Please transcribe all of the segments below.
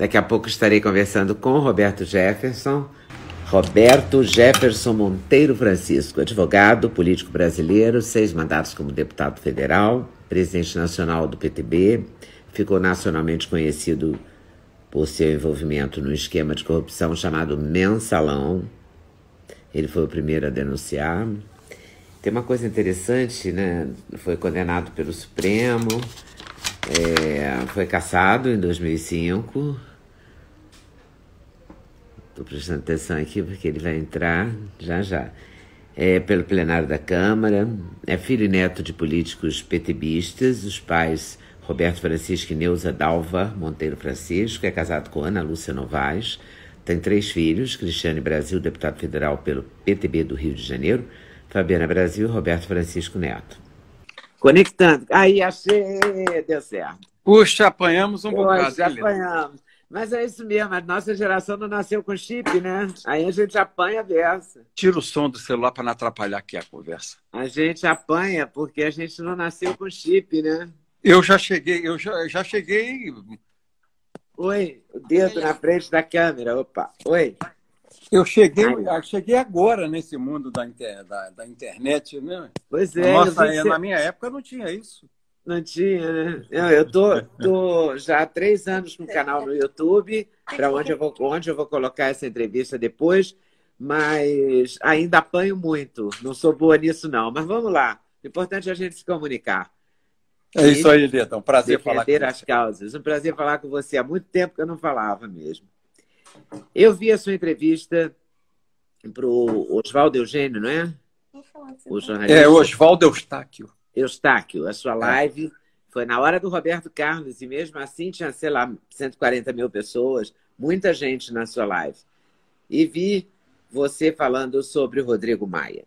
Daqui a pouco estarei conversando com Roberto Jefferson. Roberto Jefferson Monteiro Francisco, advogado, político brasileiro, seis mandatos como deputado federal, presidente nacional do PTB, ficou nacionalmente conhecido por seu envolvimento no esquema de corrupção chamado Mensalão. Ele foi o primeiro a denunciar. Tem uma coisa interessante, né? Foi condenado pelo Supremo, é, foi cassado em 2005. Estou prestando atenção aqui porque ele vai entrar já já. É, pelo plenário da Câmara. É filho e neto de políticos petebistas. Os pais Roberto Francisco e Neuza Dalva Monteiro Francisco. É casado com Ana Lúcia Novaes. Tem três filhos: Cristiane Brasil, deputado federal pelo PTB do Rio de Janeiro. Fabiana Brasil e Roberto Francisco Neto. Conectando. Aí, achei, deu certo. Puxa, apanhamos um bocado. Puxa, apanhamos. Mas é isso mesmo, a nossa geração não nasceu com chip, né? Aí a gente apanha a versa. Tira o som do celular para não atrapalhar aqui a conversa. A gente apanha porque a gente não nasceu com chip, né? Eu já cheguei, eu já, já cheguei. Oi, o dedo na frente da câmera, opa. Oi. Eu cheguei, eu cheguei agora nesse mundo da, inter, da, da internet, né? Pois é. Nossa, na minha época não tinha isso. Não tinha, né? Não, eu tô, tô já há três anos com o canal no YouTube, para onde eu vou, onde eu vou colocar essa entrevista depois, mas ainda apanho muito. Não sou boa nisso, não. Mas vamos lá. O importante é a gente se comunicar. É isso aí, Leta. Um prazer falar com você. as causas. Um prazer falar com você. Há muito tempo que eu não falava mesmo. Eu vi a sua entrevista para o Oswaldo Eugênio, não é? O jornalista. É, Oswaldo Eustáquio. Eustáquio, a sua live foi na hora do Roberto Carlos, e mesmo assim tinha, sei lá, 140 mil pessoas, muita gente na sua live. E vi você falando sobre o Rodrigo Maia.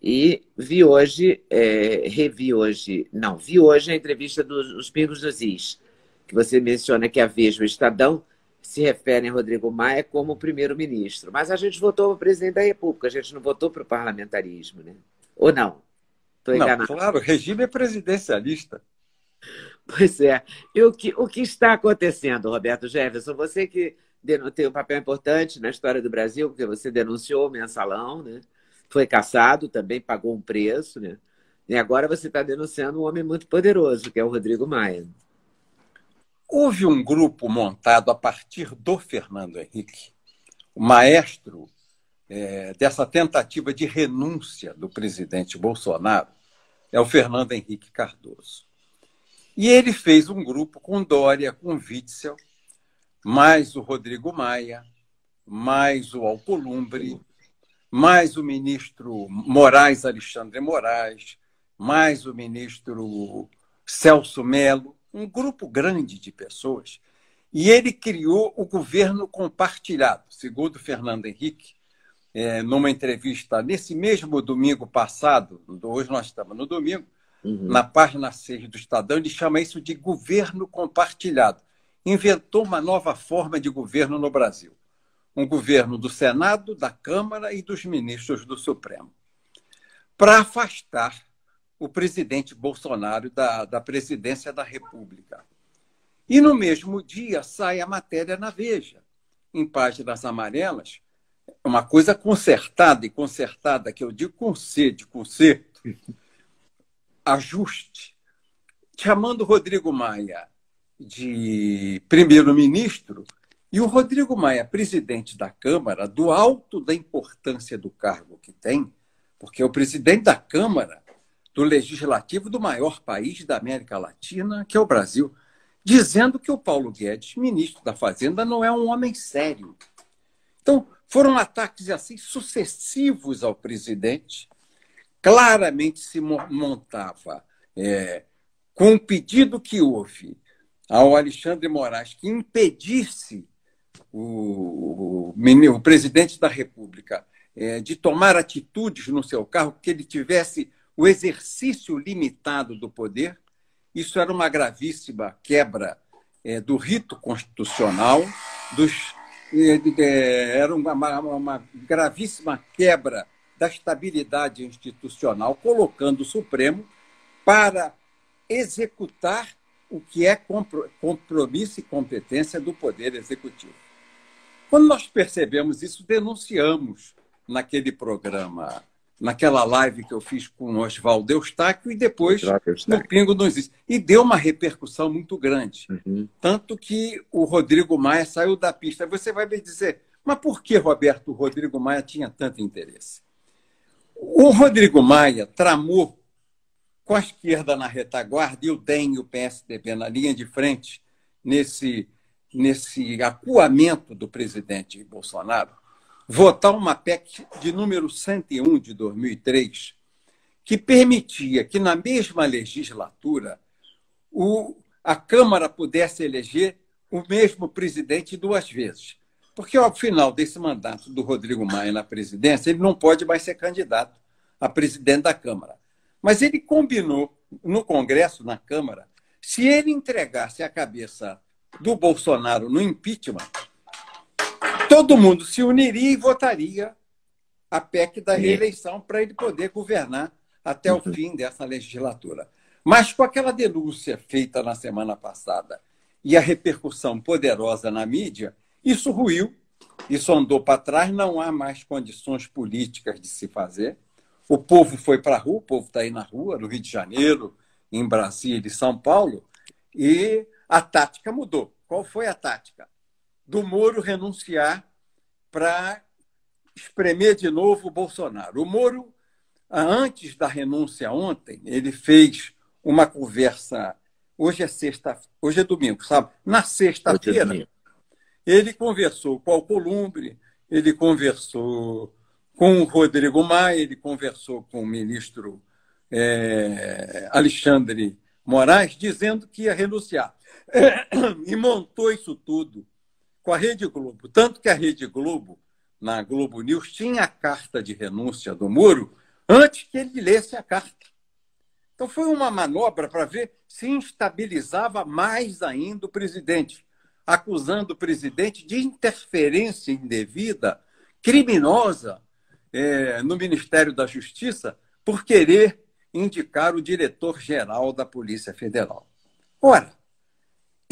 E vi hoje, é, revi hoje, não, vi hoje a entrevista dos Pingos dos Is, que você menciona que a Veja o Estadão se refere a Rodrigo Maia como primeiro-ministro. Mas a gente votou para o presidente da República, a gente não votou para o parlamentarismo, né? Ou não? Estou enganado. Não, claro, o regime é presidencialista. Pois é. E o que, o que está acontecendo, Roberto Jefferson? Você que tem um papel importante na história do Brasil, porque você denunciou o mensalão, né? foi caçado, também pagou um preço, né? e agora você está denunciando um homem muito poderoso, que é o Rodrigo Maia. Houve um grupo montado a partir do Fernando Henrique, o maestro é, dessa tentativa de renúncia do presidente Bolsonaro, é o Fernando Henrique Cardoso. E ele fez um grupo com Dória, com Witzel, mais o Rodrigo Maia, mais o Alcolumbre, mais o ministro Moraes Alexandre Moraes, mais o ministro Celso Melo, um grupo grande de pessoas, e ele criou o governo compartilhado, segundo Fernando Henrique, é, numa entrevista nesse mesmo domingo passado, hoje nós estamos no domingo, uhum. na página 6 do Estadão, ele chama isso de governo compartilhado. Inventou uma nova forma de governo no Brasil. Um governo do Senado, da Câmara e dos ministros do Supremo. Para afastar o presidente Bolsonaro da, da presidência da República. E no mesmo dia sai a matéria na Veja, em páginas amarelas, uma coisa consertada e consertada, que eu digo com C, de conserto, ajuste, chamando Rodrigo Maia de primeiro-ministro e o Rodrigo Maia, presidente da Câmara, do alto da importância do cargo que tem, porque é o presidente da Câmara do legislativo do maior país da América Latina, que é o Brasil, dizendo que o Paulo Guedes, ministro da Fazenda, não é um homem sério. Foram ataques assim sucessivos ao presidente. Claramente se montava é, com o pedido que houve ao Alexandre Moraes que impedisse o, o, o presidente da República é, de tomar atitudes no seu cargo que ele tivesse o exercício limitado do poder. Isso era uma gravíssima quebra é, do rito constitucional, dos, era uma, uma, uma gravíssima quebra da estabilidade institucional, colocando o Supremo para executar o que é compromisso e competência do Poder Executivo. Quando nós percebemos isso, denunciamos naquele programa, naquela live que eu fiz com o Oswaldo Eustáquio e depois no Pingo não existe. E deu uma repercussão muito grande. Uhum. Tanto que o Rodrigo Maia saiu da pista. Você vai me dizer, mas por que, Roberto, o Rodrigo Maia tinha tanto interesse? O Rodrigo Maia tramou com a esquerda na retaguarda e o DEM e o PSDB na linha de frente, nesse, nesse acuamento do presidente Bolsonaro, votar uma PEC de número 101 de 2003, que permitia que, na mesma legislatura, o, a Câmara pudesse eleger o mesmo presidente duas vezes. Porque, ao final desse mandato do Rodrigo Maia na presidência, ele não pode mais ser candidato a presidente da Câmara. Mas ele combinou no Congresso, na Câmara, se ele entregasse a cabeça do Bolsonaro no impeachment, todo mundo se uniria e votaria a PEC da reeleição para ele poder governar até o fim dessa legislatura. Mas com aquela denúncia feita na semana passada e a repercussão poderosa na mídia, isso ruiu, isso andou para trás, não há mais condições políticas de se fazer. O povo foi para a rua, o povo está aí na rua, no Rio de Janeiro, em Brasília e São Paulo, e a tática mudou. Qual foi a tática? Do Moro renunciar para espremer de novo o Bolsonaro. O Moro, antes da renúncia ontem, ele fez uma conversa. Hoje é sexta, hoje é domingo, sabe? Na sexta-feira, é ele conversou com o Alcolumbre, ele conversou com o Rodrigo Maia, ele conversou com o ministro é, Alexandre Moraes, dizendo que ia renunciar. E montou isso tudo com a Rede Globo. Tanto que a Rede Globo, na Globo News, tinha a carta de renúncia do Muro antes que ele lesse a carta. Então foi uma manobra para ver se instabilizava mais ainda o presidente, acusando o presidente de interferência indevida, criminosa é, no Ministério da Justiça por querer indicar o diretor-geral da Polícia Federal. Ora,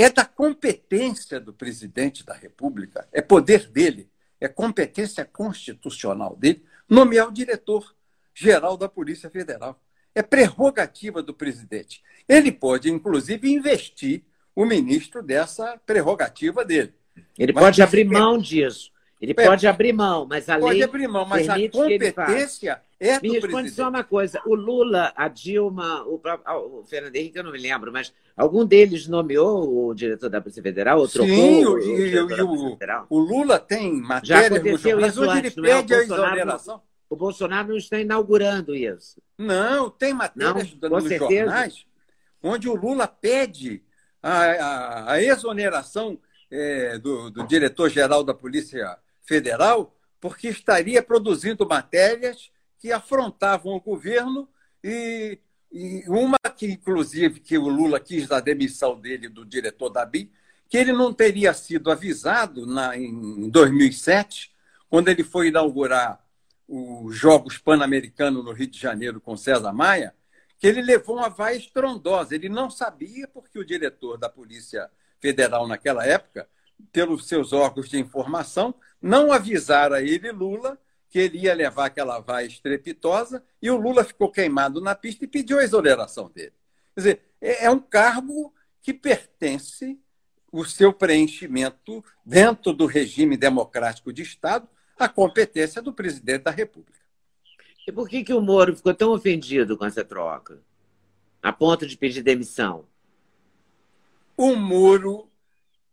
é da competência do presidente da República, é poder dele, é competência constitucional dele nomear o diretor-geral da Polícia Federal. É prerrogativa do presidente. Ele pode, inclusive, investir o ministro dessa prerrogativa dele. Ele Mas pode abrir mão disso. Ele é, pode abrir mão, mas a lei. Pode abrir mão, mas a competência é Me responde presidente. só uma coisa: o Lula, a Dilma, o, o Fernando Henrique, eu não me lembro, mas algum deles nomeou o diretor da Polícia Federal ou trocou Sim, o, o, o, o, Lula tem matéria Já aconteceu isso onde antes, ele pede é? a exoneração. O Bolsonaro não está inaugurando isso. Não, tem matérias não, nos certeza. jornais onde o Lula pede a, a, a exoneração é, do, do diretor-geral da Polícia Federal, porque estaria produzindo matérias que afrontavam o governo e, e, uma que, inclusive, que o Lula quis da demissão dele, do diretor da BIM, que ele não teria sido avisado na, em 2007, quando ele foi inaugurar os Jogos Pan-Americanos no Rio de Janeiro com César Maia, que ele levou uma vaia estrondosa. Ele não sabia porque o diretor da Polícia Federal naquela época, pelos seus órgãos de informação, não avisaram a ele, Lula, que ele ia levar aquela vaia estrepitosa, e o Lula ficou queimado na pista e pediu a exoneração dele. Quer dizer, é, é um cargo que pertence o seu preenchimento dentro do regime democrático de Estado à competência do presidente da República. E por que, que o Moro ficou tão ofendido com essa troca, a ponto de pedir demissão? O Moro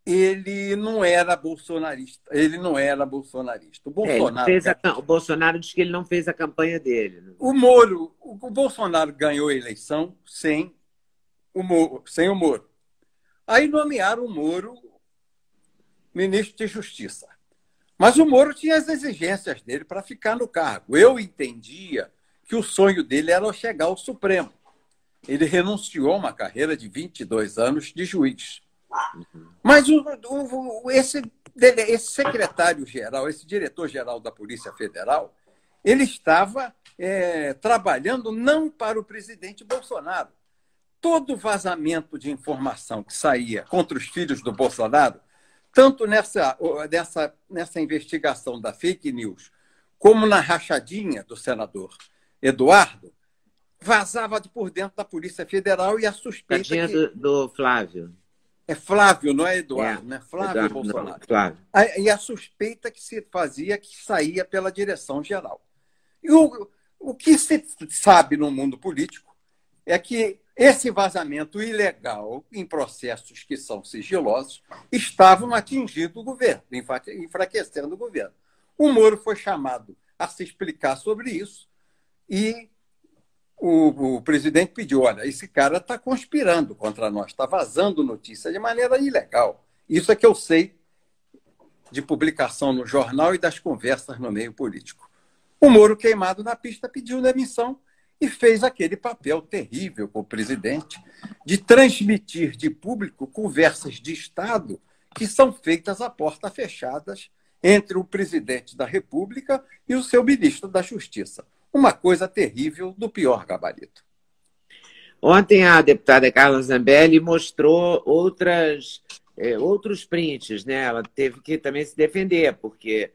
ele não era bolsonarista. Ele não era bolsonarista. O Bolsonaro, é, a, o Bolsonaro diz que ele não fez a campanha dele. Né? O Moro, o, o Bolsonaro ganhou a eleição sem o Moro, sem o Moro. Aí nomearam o Moro ministro de Justiça. Mas o Moro tinha as exigências dele para ficar no cargo. Eu entendia que o sonho dele era chegar ao Supremo. Ele renunciou a uma carreira de 22 anos de juiz. Mas o, o, esse, esse secretário-geral, esse diretor-geral da Polícia Federal, ele estava é, trabalhando não para o presidente Bolsonaro. Todo vazamento de informação que saía contra os filhos do Bolsonaro tanto nessa, nessa, nessa investigação da fake news, como na rachadinha do senador Eduardo, vazava de por dentro da Polícia Federal e a suspeita. Que... Do, do, Flávio. É Flávio, não é Eduardo, é, né? Flávio Eduardo, Bolsonaro. Não, Flávio. E a suspeita que se fazia que saía pela direção geral. E o, o que se sabe no mundo político é que esse vazamento ilegal em processos que são sigilosos estavam atingindo o governo, enfraquecendo o governo. O Moro foi chamado a se explicar sobre isso e o, o presidente pediu: olha, esse cara está conspirando contra nós, está vazando notícia de maneira ilegal. Isso é que eu sei de publicação no jornal e das conversas no meio político. O Moro, queimado na pista, pediu demissão e fez aquele papel terrível com o presidente de transmitir de público conversas de Estado que são feitas a porta fechadas entre o presidente da República e o seu ministro da Justiça. Uma coisa terrível do pior gabarito. Ontem a deputada Carla Zambelli mostrou outras, é, outros prints, né? Ela teve que também se defender, porque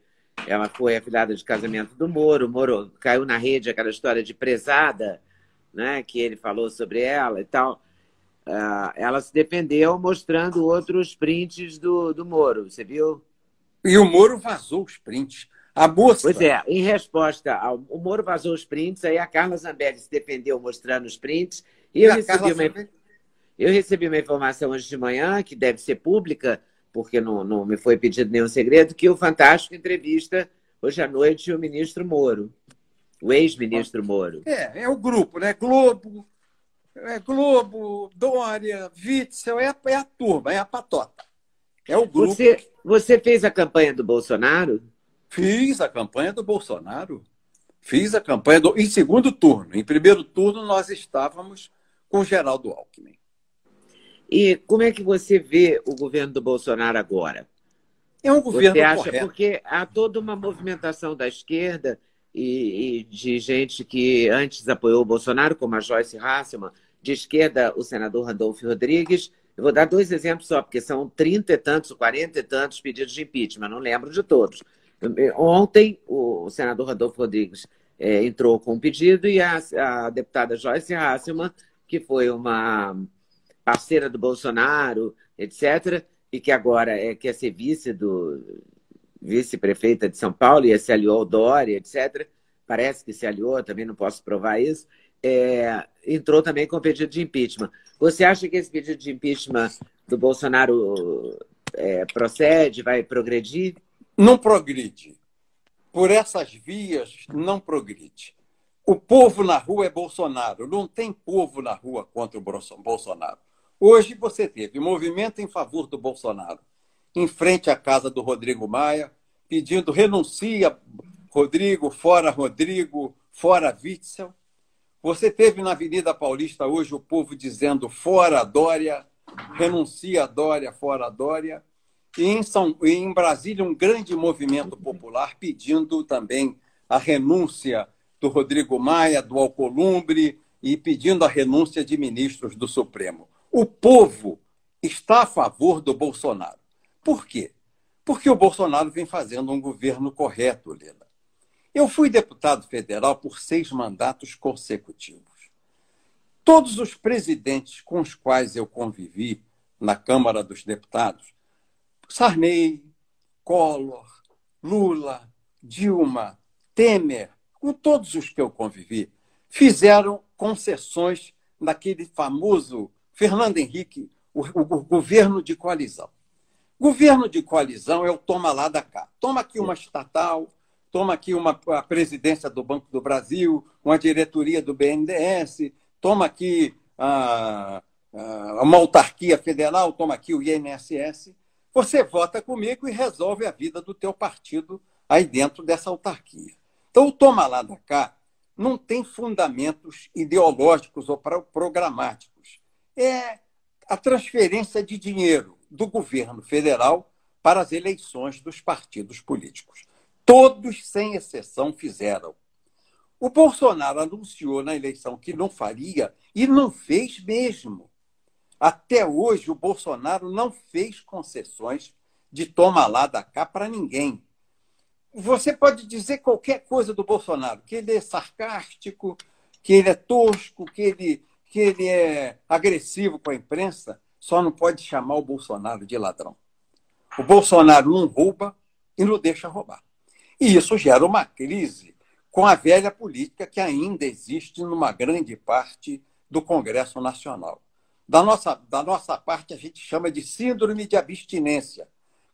ela foi afilhada de casamento do Moro. O Moro caiu na rede aquela história de prezada, né, que ele falou sobre ela e tal. Uh, ela se defendeu mostrando outros prints do, do Moro, você viu? E o Moro vazou os prints. A moça. Pois é, em resposta ao. O Moro vazou os prints, aí a Carla Zambelli se defendeu mostrando os prints. E, e eu, recebi uma, eu recebi uma informação hoje de manhã, que deve ser pública, porque não, não me foi pedido nenhum segredo, que o Fantástico entrevista hoje à noite o ministro Moro, o ex-ministro Moro. É, é o grupo, né? Globo, é Globo, Dória, Witzel, é, é a turma, é a patota. É o grupo. Você, você fez a campanha do Bolsonaro? Fiz a campanha do Bolsonaro. Fiz a campanha do... em segundo turno. Em primeiro turno, nós estávamos com Geraldo Alckmin. E como é que você vê o governo do Bolsonaro agora? É um governo você acha, correto. Porque há toda uma movimentação da esquerda e, e, de gente que antes apoiou o Bolsonaro, como a Joyce Hasselman, de esquerda o senador Randolfo Rodrigues. Eu vou dar dois exemplos só, porque são trinta e tantos, quarenta e tantos pedidos de impeachment, não lembro de todos. Ontem, o senador Randolfo Rodrigues é, entrou com um pedido e a, a deputada Joyce Hasselman, que foi uma parceira do Bolsonaro, etc., e que agora é, quer ser vice do vice-prefeita de São Paulo e se aliou ao Dória, etc., parece que se aliou, também não posso provar isso, é, entrou também com pedido de impeachment. Você acha que esse pedido de impeachment do Bolsonaro é, procede, vai progredir? Não progride. Por essas vias, não progride. O povo na rua é Bolsonaro. Não tem povo na rua contra o Bolsonaro. Hoje você teve movimento em favor do Bolsonaro, em frente à casa do Rodrigo Maia, pedindo renuncia Rodrigo, fora Rodrigo, fora Witzel. Você teve na Avenida Paulista hoje o povo dizendo fora Dória, renuncia Dória, fora Dória. E em, São, em Brasília, um grande movimento popular pedindo também a renúncia do Rodrigo Maia, do Alcolumbre e pedindo a renúncia de ministros do Supremo. O povo está a favor do Bolsonaro. Por quê? Porque o Bolsonaro vem fazendo um governo correto, Lila. Eu fui deputado federal por seis mandatos consecutivos. Todos os presidentes com os quais eu convivi na Câmara dos Deputados, Sarney, Collor, Lula, Dilma, Temer, com todos os que eu convivi, fizeram concessões naquele famoso Fernando Henrique, o, o, o governo de coalizão. Governo de coalizão é o toma lá da cá. Toma aqui uma estatal, toma aqui uma, a presidência do Banco do Brasil, uma diretoria do BNDES, toma aqui a, a, uma autarquia federal, toma aqui o INSS. Você vota comigo e resolve a vida do teu partido aí dentro dessa autarquia. Então, o toma lá da cá não tem fundamentos ideológicos ou programáticos. É a transferência de dinheiro do governo federal para as eleições dos partidos políticos. Todos, sem exceção, fizeram. O Bolsonaro anunciou na eleição que não faria e não fez mesmo. Até hoje, o Bolsonaro não fez concessões de toma lá da cá para ninguém. Você pode dizer qualquer coisa do Bolsonaro, que ele é sarcástico, que ele é tosco, que ele, que ele é agressivo com a imprensa, só não pode chamar o Bolsonaro de ladrão. O Bolsonaro não rouba e não deixa roubar. E isso gera uma crise com a velha política que ainda existe numa grande parte do Congresso Nacional. Da nossa, da nossa parte, a gente chama de síndrome de abstinência.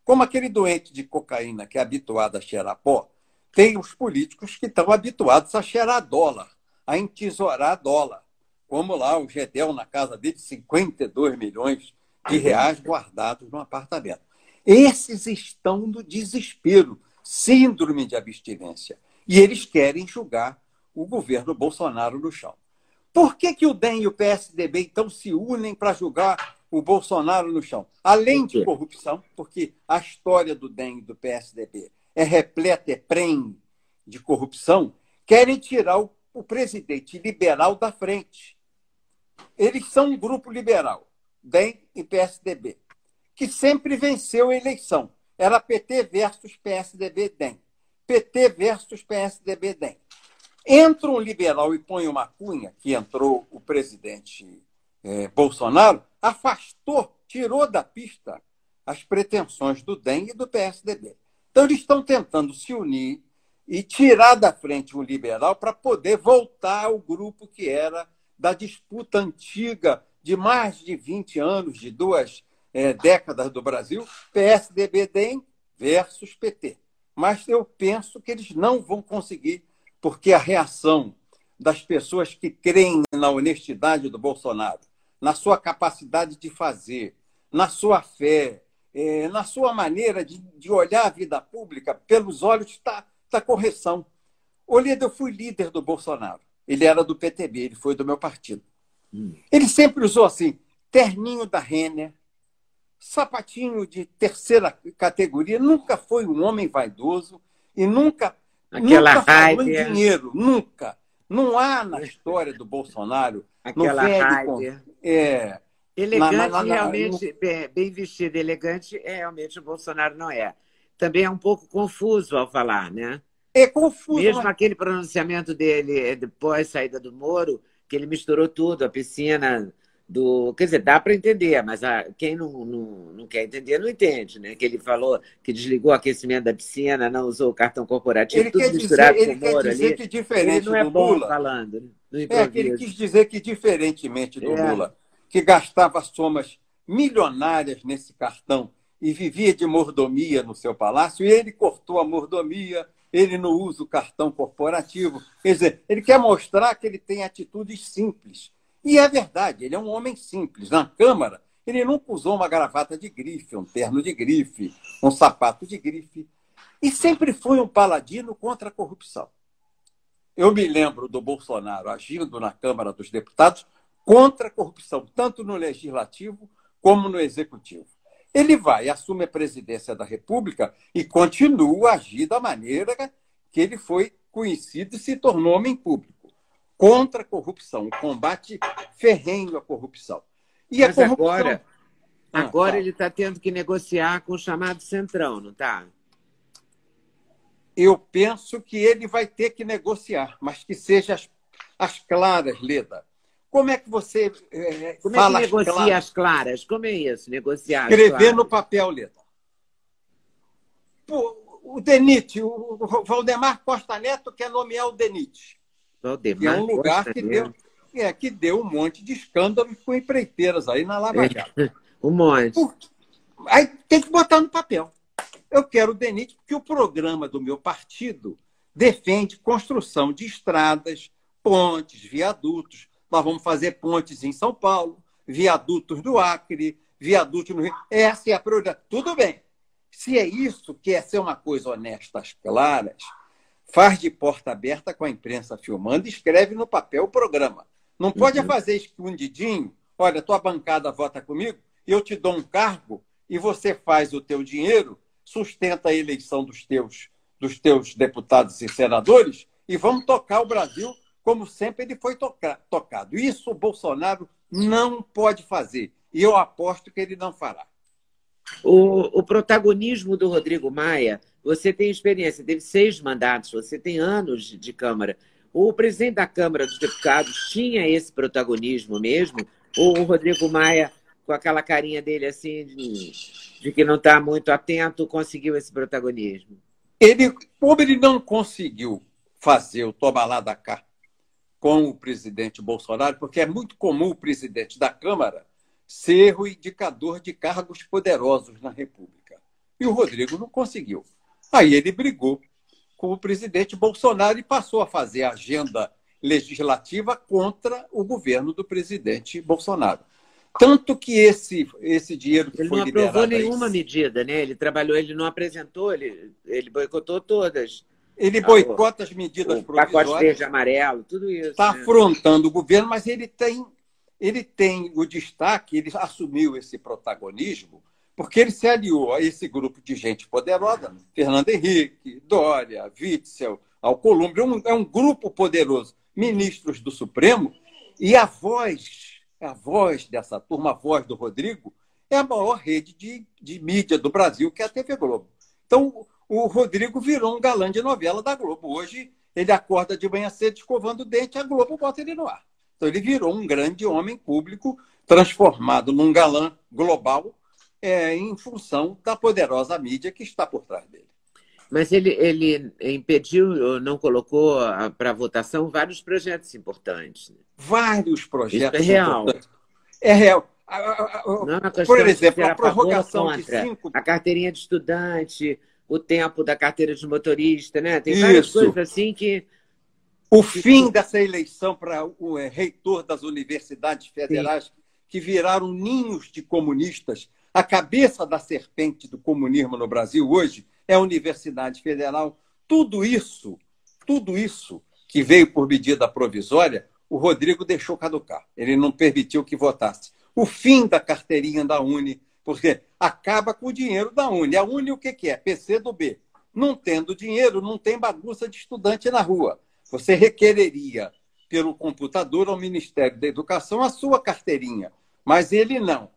Como aquele doente de cocaína que é habituado a cheirar pó, tem os políticos que estão habituados a cheirar dólar, a entesourar dólar. Como lá o Gedel na casa dele, 52 milhões de reais guardados no apartamento. Esses estão no desespero, síndrome de abstinência. E eles querem julgar o governo Bolsonaro no chão. Por que, que o DEM e o PSDB então se unem para julgar o Bolsonaro no chão? Além de corrupção, porque a história do DEM e do PSDB é repleta, é prem de corrupção, querem tirar o, o presidente liberal da frente. Eles são um grupo liberal, DEM e PSDB que sempre venceu a eleição. Era PT versus PSDB-DEM. PT versus PSDB-DEM. Entra um liberal e põe uma cunha, que entrou o presidente é, Bolsonaro, afastou, tirou da pista as pretensões do DEM e do PSDB. Então, eles estão tentando se unir e tirar da frente um liberal para poder voltar ao grupo que era da disputa antiga de mais de 20 anos, de duas é, décadas do Brasil, PSDB-DEM versus PT. Mas eu penso que eles não vão conseguir, porque a reação das pessoas que creem na honestidade do Bolsonaro, na sua capacidade de fazer, na sua fé, é, na sua maneira de, de, olhar a vida pública pelos olhos da, da correção. Olido, eu fui líder do Bolsonaro. Ele era do PTB, ele foi do meu partido. Hum. Ele sempre usou assim, terninho da Renner, sapatinho de terceira categoria, nunca foi um homem vaidoso e nunca, Aquela nunca falou em dinheiro, nunca. Não há na história do Bolsonaro. Aquela raiva. É, elegante, na, na, na, realmente, bem, bem vestido, elegante, é, realmente o Bolsonaro não é. Também é um pouco confuso ao falar, né? É confuso. Mesmo mas... aquele pronunciamento dele depois saída do Moro, que ele misturou tudo, a piscina do. Quer dizer, dá para entender, mas a, quem não, não, não quer entender não entende, né? Que ele falou que desligou o aquecimento da piscina, não usou o cartão corporativo, ele tudo misturado dizer, com o Moro ali. Que diferente ele não é do bom Lula, falando. Né? É, que ele quis dizer que, diferentemente do é. Lula, que gastava somas milionárias nesse cartão e vivia de mordomia no seu palácio, e ele cortou a mordomia, ele não usa o cartão corporativo. Quer dizer, ele quer mostrar que ele tem atitudes simples e é verdade, ele é um homem simples. Na Câmara, ele nunca usou uma gravata de grife, um terno de grife, um sapato de grife. E sempre foi um paladino contra a corrupção. Eu me lembro do Bolsonaro agindo na Câmara dos Deputados contra a corrupção, tanto no Legislativo como no Executivo. Ele vai, assume a presidência da República e continua a agir da maneira que ele foi conhecido e se tornou homem público contra a corrupção, o combate ferrenho à corrupção. E Mas a corrupção... agora, ah, agora ele está tendo que negociar com o chamado Centrão, não está? Eu penso que ele vai ter que negociar, mas que seja as, as claras, Leda. Como é que você é, Como fala é que negocia as claras? as claras? Como é isso, negociar Escrever no papel, Leda. Pô, o Denite, o Valdemar Costa Neto quer nomear o Denite que é um lugar que deu, é, que deu um monte de escândalo com empreiteiras aí na Lava é, Jato. um monte. aí tem que botar no papel. Eu quero o DENIT porque o programa do meu partido defende construção de estradas, pontes, viadutos. Nós vamos fazer pontes em São Paulo, viadutos do Acre, viaduto no Rio. Essa é a prioridade. Tudo bem. Se é isso, que é ser uma coisa honesta, claras, faz de porta aberta com a imprensa filmando e escreve no papel o programa. Não pode uhum. fazer escondidinho. Olha, tua bancada vota comigo, eu te dou um cargo e você faz o teu dinheiro, sustenta a eleição dos teus, dos teus deputados e senadores e vamos tocar o Brasil como sempre ele foi toca tocado. Isso o Bolsonaro não pode fazer. E eu aposto que ele não fará. O, o, protagonismo do Rodrigo Maia, você tem experiência, teve seis mandatos, você tem anos de Câmara. O presidente da Câmara dos Deputados tinha esse protagonismo mesmo? Ou o Rodrigo Maia, com aquela carinha dele assim, de, de que não está muito atento, conseguiu esse protagonismo? Ele, como ele não conseguiu fazer o tomar lá da cá com o presidente Bolsonaro, porque é muito comum o presidente da Câmara ser o indicador de cargos poderosos na República. E o Rodrigo não conseguiu. Aí ele brigou com o presidente Bolsonaro e passou a fazer a agenda legislativa contra o governo do presidente Bolsonaro. Tanto que esse, esse dinheiro que ele foi não aprovou nenhuma medida, né? Ele trabalhou, ele não apresentou, ele, ele boicotou todas. Ele boicota as medidas o provisórias. Pacote verde amarelo, tudo isso. Está né? afrontando o governo, mas ele tem ele tem o destaque, ele assumiu esse protagonismo, porque ele se aliou a esse grupo de gente poderosa, Fernando Henrique, Dória, Witzel, Alcolumbre, um, é um grupo poderoso, ministros do Supremo, e a voz, a voz dessa turma, a voz do Rodrigo, é a maior rede de, de mídia do Brasil, que é a TV Globo. Então, o Rodrigo virou um galã de novela da Globo. Hoje, ele acorda de manhã cedo escovando o dente, a Globo bota ele no ar. Então, ele virou um grande homem público, transformado num galã global, é, em função da poderosa mídia que está por trás dele. Mas ele, ele impediu, não colocou para votação vários projetos importantes. Né? Vários projetos. Isso é real. É real. Não, é Por exemplo, a prorrogação de cinco. A carteirinha de estudante, o tempo da carteira de motorista, né? Tem várias Isso. coisas assim que o fim dessa eleição para o é, reitor das universidades federais, Sim. que viraram ninhos de comunistas, a cabeça da serpente do comunismo no Brasil hoje é a Universidade Federal. Tudo isso, tudo isso que veio por medida provisória, o Rodrigo deixou caducar. Ele não permitiu que votasse. O fim da carteirinha da Uni, porque acaba com o dinheiro da Uni. A Uni o que, que é? PC do B. Não tendo dinheiro, não tem bagunça de estudante na rua. Você requereria pelo computador ao Ministério da Educação a sua carteirinha, mas ele não.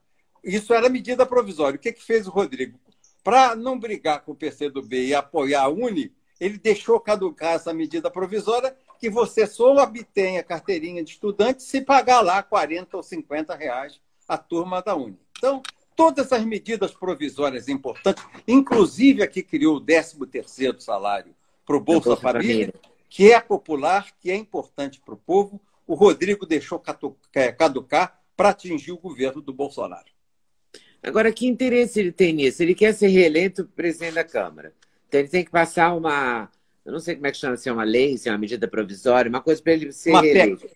Isso era medida provisória. O que, que fez o Rodrigo? Para não brigar com o PCdoB e apoiar a Uni, ele deixou caducar essa medida provisória que você só obtém a carteirinha de estudante se pagar lá 40 ou 50 reais a turma da Uni. Então, todas as medidas provisórias importantes, inclusive a que criou o 13º salário para o Bolsa Família, Família que é popular, que é importante para o povo, o Rodrigo deixou é, caducar para atingir o governo do Bolsonaro. Agora, que interesse ele tem nisso? Ele quer ser reeleito presidente da Câmara. Então, ele tem que passar uma. Eu não sei como é que chama, se é uma lei, se é uma medida provisória, uma coisa para ele ser uma reeleito. PEC.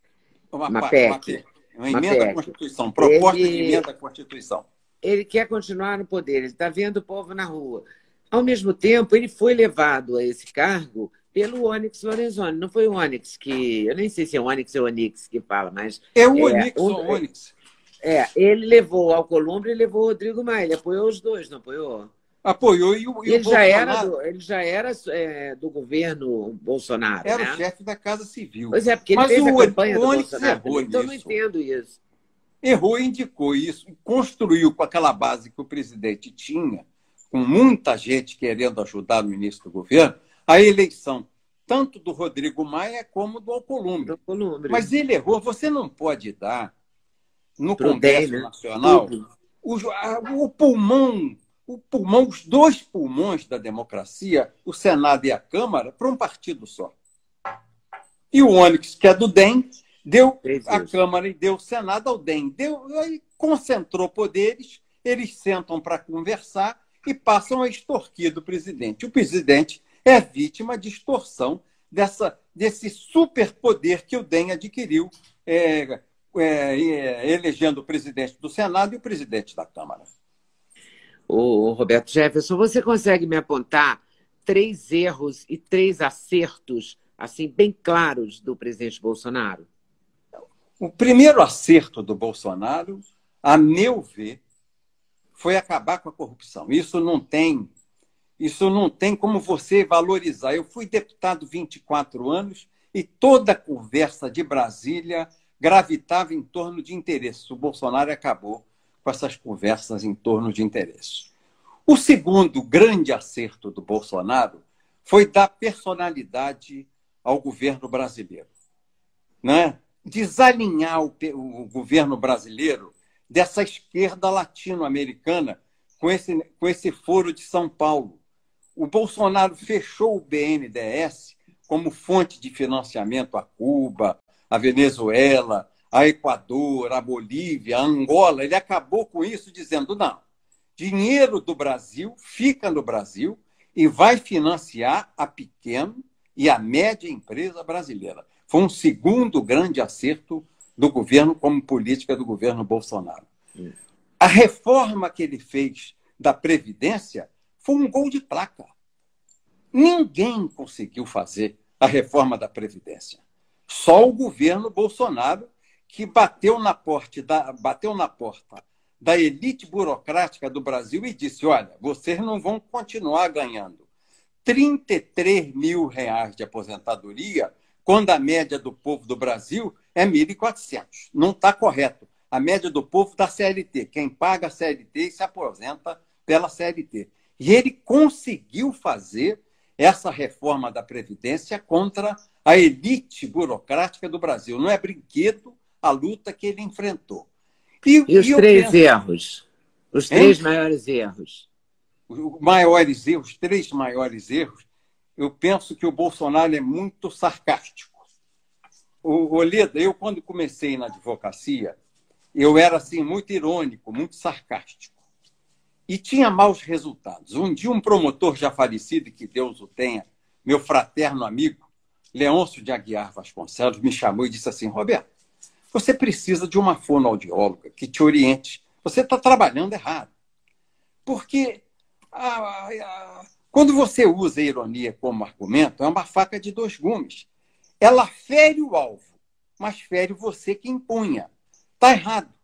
Uma, uma PEC. Uma, PEC. uma emenda à Constituição, proposta ele... de emenda à Constituição. Ele quer continuar no poder, ele está vendo o povo na rua. Ao mesmo tempo, ele foi levado a esse cargo pelo Onyx Lorenzoni. Não foi o Onyx que. Eu nem sei se é o Onyx ou o Onyx que fala, mas. É o é, Onyx ou o Onyx. É, ele levou ao Columbre e levou o Rodrigo Maia. Ele apoiou os dois, não apoiou? Apoiou e o, e ele, o já era do, ele já era é, do governo Bolsonaro. Era né? o chefe da Casa Civil. Pois é, porque ele Mas fez o, a campanha o do Bolsonaro. Errou então nisso. não entendo isso. Errou e indicou isso. Construiu com aquela base que o presidente tinha, com muita gente querendo ajudar o ministro do governo, a eleição tanto do Rodrigo Maia como do Alcolumbre. Alcolumbre. Mas ele errou. Você não pode dar no Pro Congresso né? Nacional o, o, pulmão, o pulmão, os dois pulmões da democracia, o Senado e a Câmara, para um partido só. E o Onyx, que é do DEM, deu a Câmara e deu o Senado ao DEM. Deu, aí concentrou poderes, eles sentam para conversar e passam a extorquir do presidente. O presidente é vítima de extorsão dessa, desse superpoder que o DEM adquiriu é, é, é, elegendo o presidente do Senado e o presidente da Câmara. O Roberto Jefferson, você consegue me apontar três erros e três acertos, assim, bem claros do presidente Bolsonaro? O primeiro acerto do Bolsonaro, a meu ver, foi acabar com a corrupção. Isso não tem, isso não tem como você valorizar. Eu fui deputado 24 anos e toda a conversa de Brasília gravitava em torno de interesses. O Bolsonaro acabou com essas conversas em torno de interesses. O segundo grande acerto do Bolsonaro foi dar personalidade ao governo brasileiro. Né? Desalinhar o, o governo brasileiro dessa esquerda latino-americana com esse, com esse foro de São Paulo. O Bolsonaro fechou o BNDES como fonte de financiamento a Cuba, a Venezuela, a Equador, a Bolívia, a Angola. Ele acabou com isso dizendo: não, dinheiro do Brasil fica no Brasil e vai financiar a pequena e a média empresa brasileira. Foi um segundo grande acerto do governo como política do governo Bolsonaro. A reforma que ele fez da Previdência foi um gol de placa. Ninguém conseguiu fazer a reforma da Previdência. Só o governo Bolsonaro, que bateu na porta da, bateu na porta da elite burocrática do Brasil e disse: olha, vocês não vão continuar ganhando 33 mil reais de aposentadoria, quando a média do povo do Brasil é 1.400. Não está correto. A média do povo da CLT. Quem paga a CLT se aposenta pela CLT. E ele conseguiu fazer essa reforma da Previdência contra a elite burocrática do Brasil. Não é brinquedo a luta que ele enfrentou. E, e os e três penso... erros? Os três hein? maiores erros? Os maiores erros, os três maiores erros, eu penso que o Bolsonaro é muito sarcástico. O Oleda, eu quando comecei na advocacia, eu era assim muito irônico, muito sarcástico e tinha maus resultados. Um dia, um promotor já falecido, que Deus o tenha, meu fraterno amigo, Leôncio de Aguiar Vasconcelos, me chamou e disse assim: Roberto, você precisa de uma fonoaudióloga que te oriente. Você está trabalhando errado. Porque quando você usa a ironia como argumento, é uma faca de dois gumes. Ela fere o alvo, mas fere você que impunha. Está errado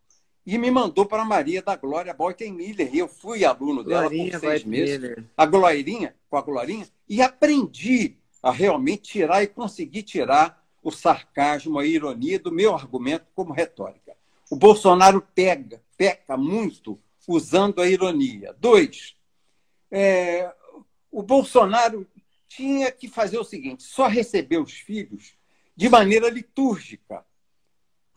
e me mandou para a Maria da Glória Boitenmiller. E eu fui aluno dela por seis meses. A Glorinha, com a Glorinha, e aprendi a realmente tirar e conseguir tirar o sarcasmo, a ironia do meu argumento como retórica. O Bolsonaro pega, peca muito usando a ironia. Dois, é, o Bolsonaro tinha que fazer o seguinte: só receber os filhos de maneira litúrgica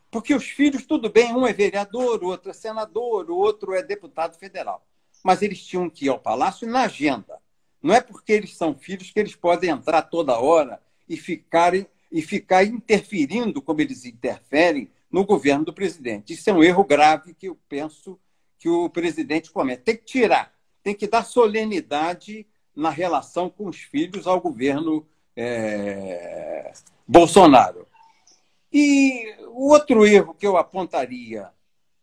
porque os filhos, tudo bem, um é vereador, o outro é senador, o outro é deputado federal. Mas eles tinham que ir ao palácio na agenda. Não é porque eles são filhos que eles podem entrar toda hora e ficarem e ficar interferindo como eles interferem no governo do presidente. Isso é um erro grave que eu penso que o presidente comete. Tem que tirar, tem que dar solenidade na relação com os filhos ao governo é, Bolsonaro. E o outro erro que eu apontaria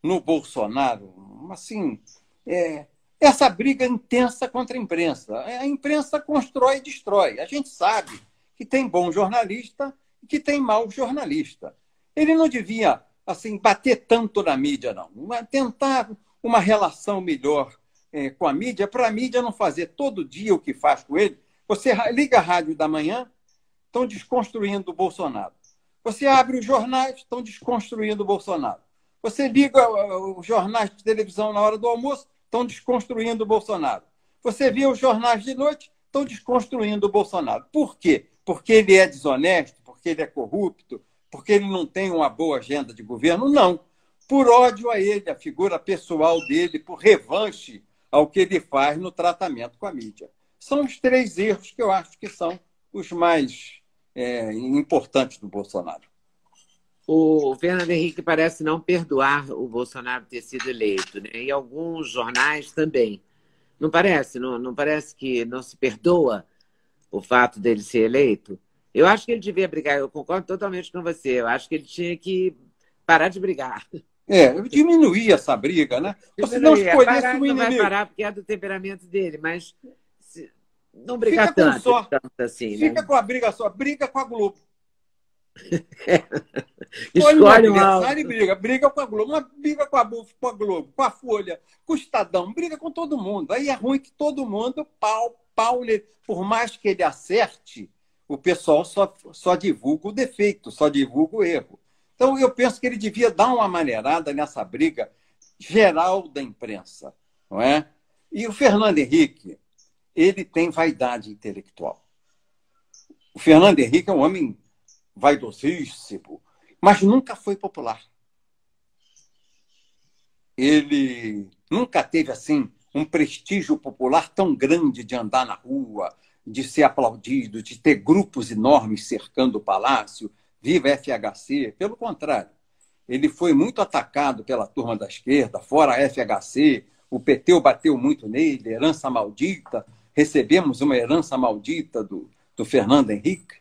no Bolsonaro, assim, é essa briga intensa contra a imprensa. A imprensa constrói e destrói. A gente sabe que tem bom jornalista e que tem mau jornalista. Ele não devia assim bater tanto na mídia, não. Tentar uma relação melhor é, com a mídia, para a mídia não fazer todo dia o que faz com ele. Você liga a rádio da manhã, estão desconstruindo o Bolsonaro. Você abre os jornais, estão desconstruindo o Bolsonaro. Você liga uh, os jornais de televisão na hora do almoço, estão desconstruindo o Bolsonaro. Você vê os jornais de noite, estão desconstruindo o Bolsonaro. Por quê? Porque ele é desonesto, porque ele é corrupto, porque ele não tem uma boa agenda de governo? Não. Por ódio a ele, a figura pessoal dele, por revanche ao que ele faz no tratamento com a mídia. São os três erros que eu acho que são os mais é, importantes do Bolsonaro. O Fernando Henrique parece não perdoar o Bolsonaro ter sido eleito, né? e alguns jornais também. Não parece? Não, não parece que não se perdoa o fato dele ser eleito? Eu acho que ele devia brigar, eu concordo totalmente com você, eu acho que ele tinha que parar de brigar. É, diminuir essa briga, né? Você não escolhesse parar, o inimigo. Não vai parar porque é do temperamento dele, mas não brigar fica tanto, só, tanto assim. Fica né? com a briga só, briga com a Globo. Escolhe um e briga. Briga com a Globo, uma briga com a, com a Globo, com a Folha, com o Estadão, briga com todo mundo. Aí é ruim que todo mundo, pau, pau, por mais que ele acerte, o pessoal só, só divulga o defeito, só divulga o erro. Então eu penso que ele devia dar uma maneirada nessa briga geral da imprensa, não é? E o Fernando Henrique, ele tem vaidade intelectual. O Fernando Henrique é um homem vaidosíssimo, mas nunca foi popular. Ele nunca teve assim um prestígio popular tão grande de andar na rua, de ser aplaudido, de ter grupos enormes cercando o palácio, viva FHC. Pelo contrário, ele foi muito atacado pela turma da esquerda, fora a FHC, o PT bateu muito nele, herança maldita, recebemos uma herança maldita do, do Fernando Henrique.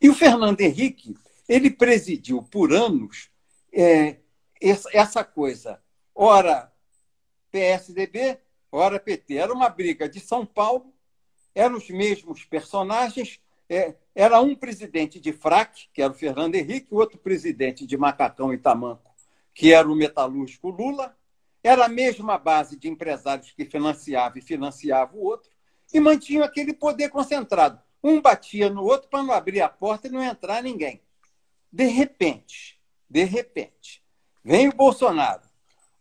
E o Fernando Henrique, ele presidiu por anos é, essa coisa, ora PSDB, ora PT. Era uma briga de São Paulo, eram os mesmos personagens, é, era um presidente de fraque, que era o Fernando Henrique, outro presidente de macacão e tamanco, que era o metalúrgico Lula, era a mesma base de empresários que financiava e financiava o outro, e mantinham aquele poder concentrado. Um batia no outro para não abrir a porta e não entrar ninguém. De repente, de repente, vem o Bolsonaro,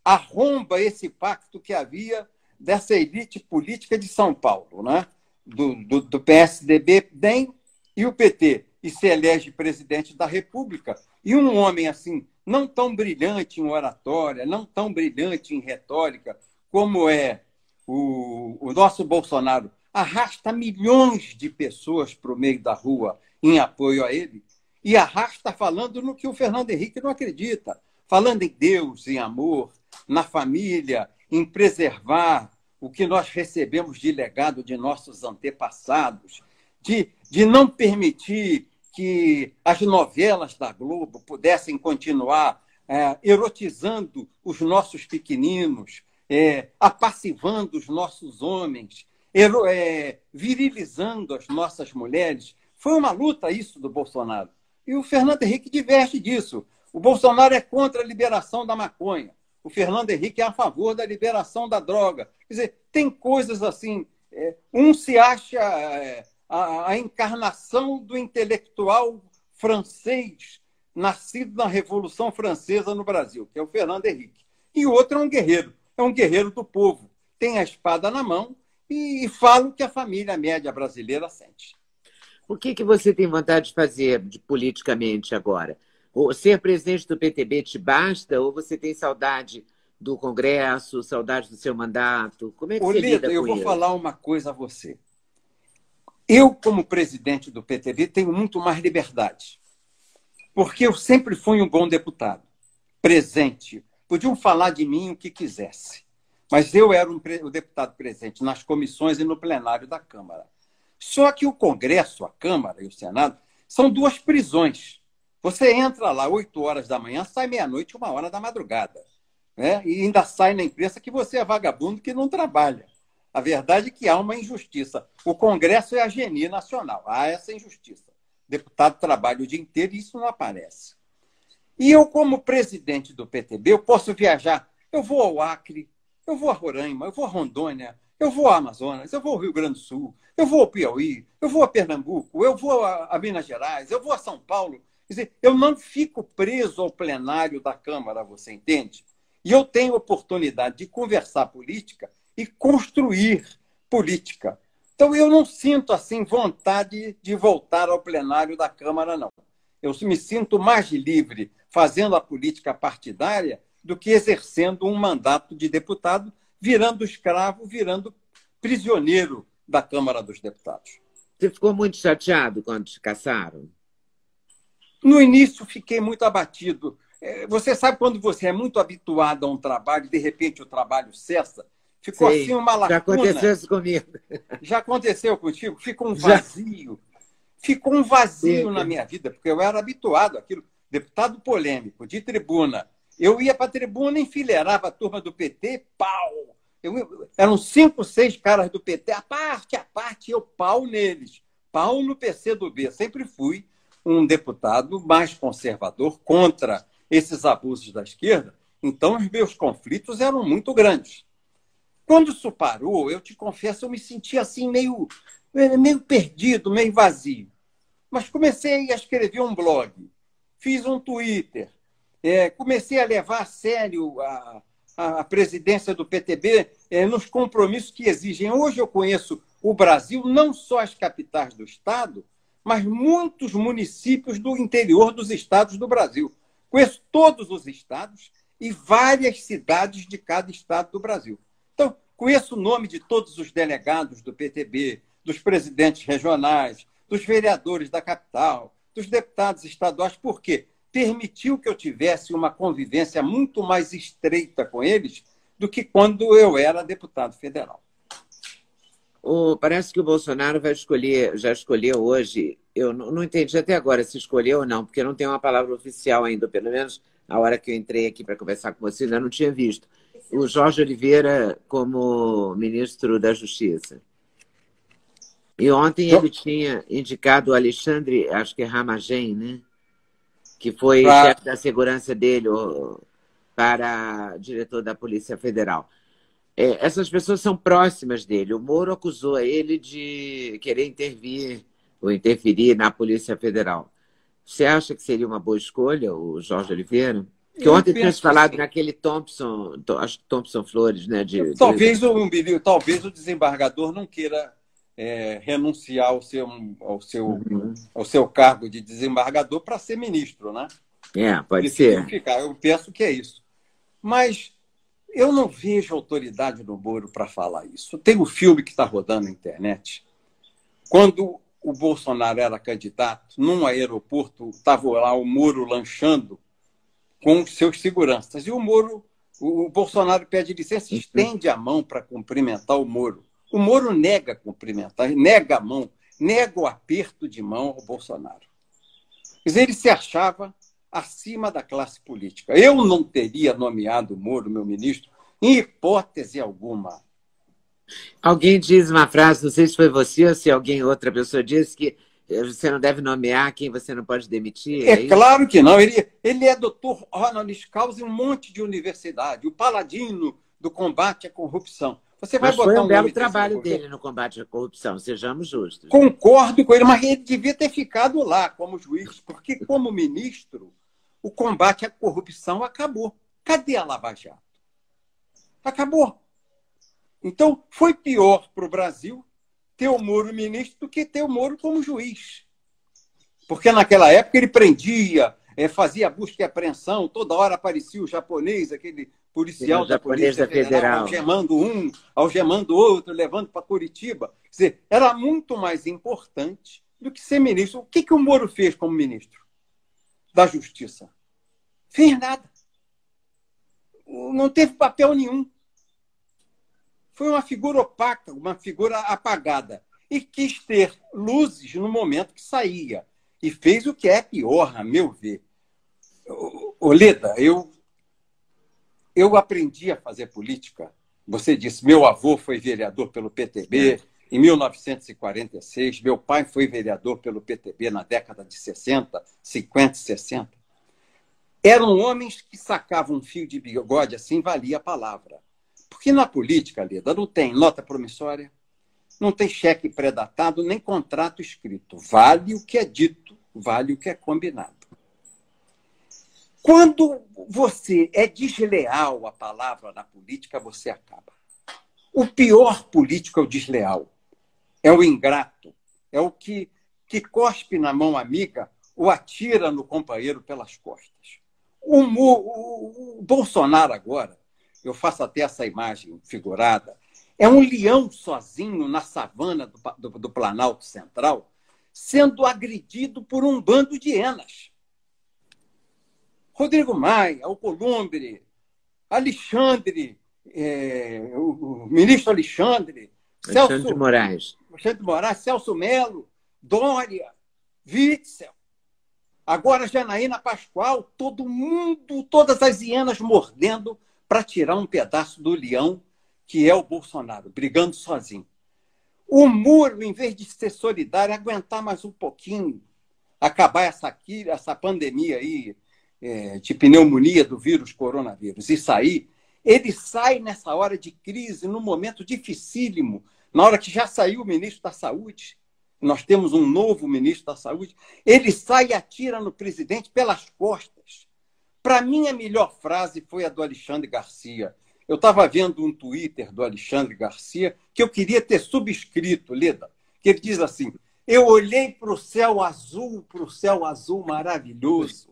arromba esse pacto que havia dessa elite política de São Paulo, né? do, do, do PSDB, DEM e o PT, e se elege presidente da República. E um homem assim, não tão brilhante em oratória, não tão brilhante em retórica, como é o, o nosso Bolsonaro, arrasta milhões de pessoas para o meio da rua em apoio a ele e arrasta falando no que o Fernando Henrique não acredita, falando em Deus, em amor, na família, em preservar o que nós recebemos de legado de nossos antepassados, de, de não permitir que as novelas da Globo pudessem continuar é, erotizando os nossos pequeninos, é, apassivando os nossos homens, virilizando as nossas mulheres. Foi uma luta isso do Bolsonaro. E o Fernando Henrique diverte disso. O Bolsonaro é contra a liberação da maconha. O Fernando Henrique é a favor da liberação da droga. Quer dizer, tem coisas assim. É, um se acha é, a, a encarnação do intelectual francês nascido na Revolução Francesa no Brasil, que é o Fernando Henrique. E o outro é um guerreiro, é um guerreiro do povo. Tem a espada na mão e, fala o que a família média brasileira sente. O que, que você tem vontade de fazer de, politicamente agora? Ou ser presidente do PTB te basta ou você tem saudade do Congresso, saudade do seu mandato? Como é que Ô, você Lida, lida eu vou falar uma coisa a você. Eu, como presidente do PTB, tenho muito mais liberdade. Porque eu sempre fui um bom deputado, presente. Podiam falar de mim o que quisesse. Mas eu era um, o deputado presente nas comissões e no plenário da Câmara. Só que o Congresso, a Câmara e o Senado são duas prisões. Você entra lá 8 horas da manhã, sai meia-noite, uma hora da madrugada. Né? E ainda sai na imprensa que você é vagabundo que não trabalha. A verdade é que há uma injustiça. O Congresso é a genie nacional. Há essa injustiça. O deputado trabalha o dia inteiro e isso não aparece. E eu, como presidente do PTB, eu posso viajar. Eu vou ao Acre, eu vou a Roraima, eu vou a Rondônia, eu vou ao Amazonas, eu vou ao Rio Grande do Sul, eu vou ao Piauí, eu vou a Pernambuco, eu vou a, a Minas Gerais, eu vou a São Paulo. Quer dizer, eu não fico preso ao plenário da Câmara, você entende? E eu tenho oportunidade de conversar política e construir política. Então eu não sinto assim vontade de voltar ao plenário da Câmara, não. Eu me sinto mais livre fazendo a política partidária do que exercendo um mandato de deputado, virando escravo, virando prisioneiro da Câmara dos Deputados. Você ficou muito chateado quando te caçaram? No início, fiquei muito abatido. É, você sabe quando você é muito habituado a um trabalho e de repente o trabalho cessa? Ficou Sim, assim uma lacuna. Já aconteceu isso comigo. Já aconteceu contigo? Ficou um vazio. Já. Ficou um vazio na minha vida, porque eu era habituado àquilo. deputado polêmico, de tribuna. Eu ia para a tribuna, enfileirava a turma do PT, pau! Eu, eram cinco, seis caras do PT, a parte, a parte, eu pau neles. Pau no PCdoB. Sempre fui um deputado mais conservador contra esses abusos da esquerda. Então, os meus conflitos eram muito grandes. Quando isso parou, eu te confesso, eu me senti assim meio, meio perdido, meio vazio. Mas comecei a escrever um blog, fiz um Twitter, é, comecei a levar a sério a, a presidência do PTB é, nos compromissos que exigem. Hoje eu conheço o Brasil, não só as capitais do Estado, mas muitos municípios do interior dos estados do Brasil. Conheço todos os estados e várias cidades de cada estado do Brasil. Então, conheço o nome de todos os delegados do PTB, dos presidentes regionais, dos vereadores da capital, dos deputados estaduais, porque permitiu que eu tivesse uma convivência muito mais estreita com eles do que quando eu era deputado federal. O, parece que o Bolsonaro vai escolher, já escolheu hoje. Eu não, não entendi até agora se escolheu ou não, porque não tem uma palavra oficial ainda, pelo menos a hora que eu entrei aqui para conversar com você, ainda não tinha visto o Jorge Oliveira como ministro da Justiça. E ontem ele tinha indicado o Alexandre, acho que é Ramagem, né? Que foi pra... chefe da segurança dele para diretor da Polícia Federal. É, essas pessoas são próximas dele. O Moro acusou ele de querer intervir ou interferir na Polícia Federal. Você acha que seria uma boa escolha o Jorge Oliveira? Que ontem tinha falado naquele Thompson, acho que Thompson Flores, né? De, talvez, de... O, talvez o desembargador não queira é, renunciar ao seu, ao, seu, uhum. ao seu cargo de desembargador para ser ministro, né? É, pode ser. Ficar. Eu penso que é isso. Mas eu não vejo autoridade no Moro para falar isso. Tem um filme que está rodando na internet. Quando o Bolsonaro era candidato, num aeroporto, estava lá o Moro lanchando com seus seguranças. E o Moro, o Bolsonaro pede licença, estende a mão para cumprimentar o Moro. O Moro nega cumprimentar, nega a mão, nega o aperto de mão ao Bolsonaro. Quer dizer, ele se achava acima da classe política. Eu não teria nomeado o Moro, meu ministro, em hipótese alguma. Alguém diz uma frase, não sei se foi você ou se alguém, outra pessoa disse, que você não deve nomear quem você não pode demitir? É, é claro que não. Ele, ele é doutor honoris causa em um monte de universidade, o paladino do combate à corrupção. Você vai mas botar foi um, um belo trabalho dele no combate à corrupção, sejamos justos. Concordo com ele, mas ele devia ter ficado lá como juiz, porque como ministro, o combate à corrupção acabou. Cadê a Lava Jato? Acabou. Então, foi pior para o Brasil ter o Moro ministro do que ter o Moro como juiz. Porque naquela época ele prendia, é, fazia busca e apreensão, toda hora aparecia o japonês, aquele policial da Polícia Federal, Federal, algemando um, algemando outro, levando para Curitiba. Quer dizer, era muito mais importante do que ser ministro. O que, que o Moro fez como ministro da Justiça? Fez nada. Não teve papel nenhum foi uma figura opaca, uma figura apagada. E quis ter luzes no momento que saía. E fez o que é pior, a meu ver. Oleda, eu, eu aprendi a fazer política. Você disse, meu avô foi vereador pelo PTB em 1946, meu pai foi vereador pelo PTB na década de 60, 50 e 60. Eram homens que sacavam um fio de bigode assim, valia a palavra. Porque na política, Leda, não tem nota promissória, não tem cheque pré-datado, nem contrato escrito. Vale o que é dito, vale o que é combinado. Quando você é desleal à palavra na política, você acaba. O pior político é o desleal, é o ingrato, é o que, que cospe na mão amiga ou atira no companheiro pelas costas. O, o, o Bolsonaro agora eu faço até essa imagem figurada, é um leão sozinho na savana do, do, do Planalto Central, sendo agredido por um bando de hienas. Rodrigo Maia, Alcolumbre, Alexandre, é, o, o, ministro Alexandre, Alexandre Celso, Moraes. Alexandre Moraes, Celso Melo, Dória, Witzel, Agora, Janaína Pascoal, todo mundo, todas as hienas mordendo para tirar um pedaço do leão que é o Bolsonaro, brigando sozinho. O muro, em vez de ser solidário, aguentar mais um pouquinho, acabar essa, essa pandemia aí é, de pneumonia do vírus coronavírus e sair, ele sai nessa hora de crise, num momento dificílimo, na hora que já saiu o ministro da Saúde, nós temos um novo ministro da Saúde, ele sai e atira no presidente pelas costas. Para mim, a melhor frase foi a do Alexandre Garcia. Eu estava vendo um Twitter do Alexandre Garcia que eu queria ter subscrito, Leda, que ele diz assim: Eu olhei para o céu azul, para o céu azul maravilhoso,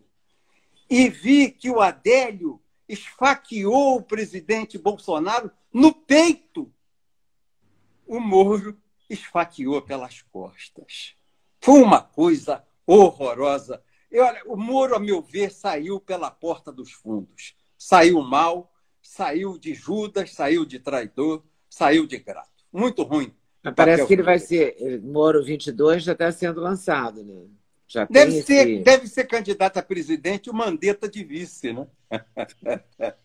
e vi que o Adélio esfaqueou o presidente Bolsonaro no peito. O Moro esfaqueou pelas costas. Foi uma coisa horrorosa. E, olha, o Moro, a meu ver, saiu pela porta dos fundos. Saiu mal, saiu de Judas, saiu de traidor, saiu de grato. Muito ruim. Parece que ele vai ser. Eh, Moro 22 já está sendo lançado, né? Já deve, ser, deve ser candidato a presidente o Mandetta de vice, né?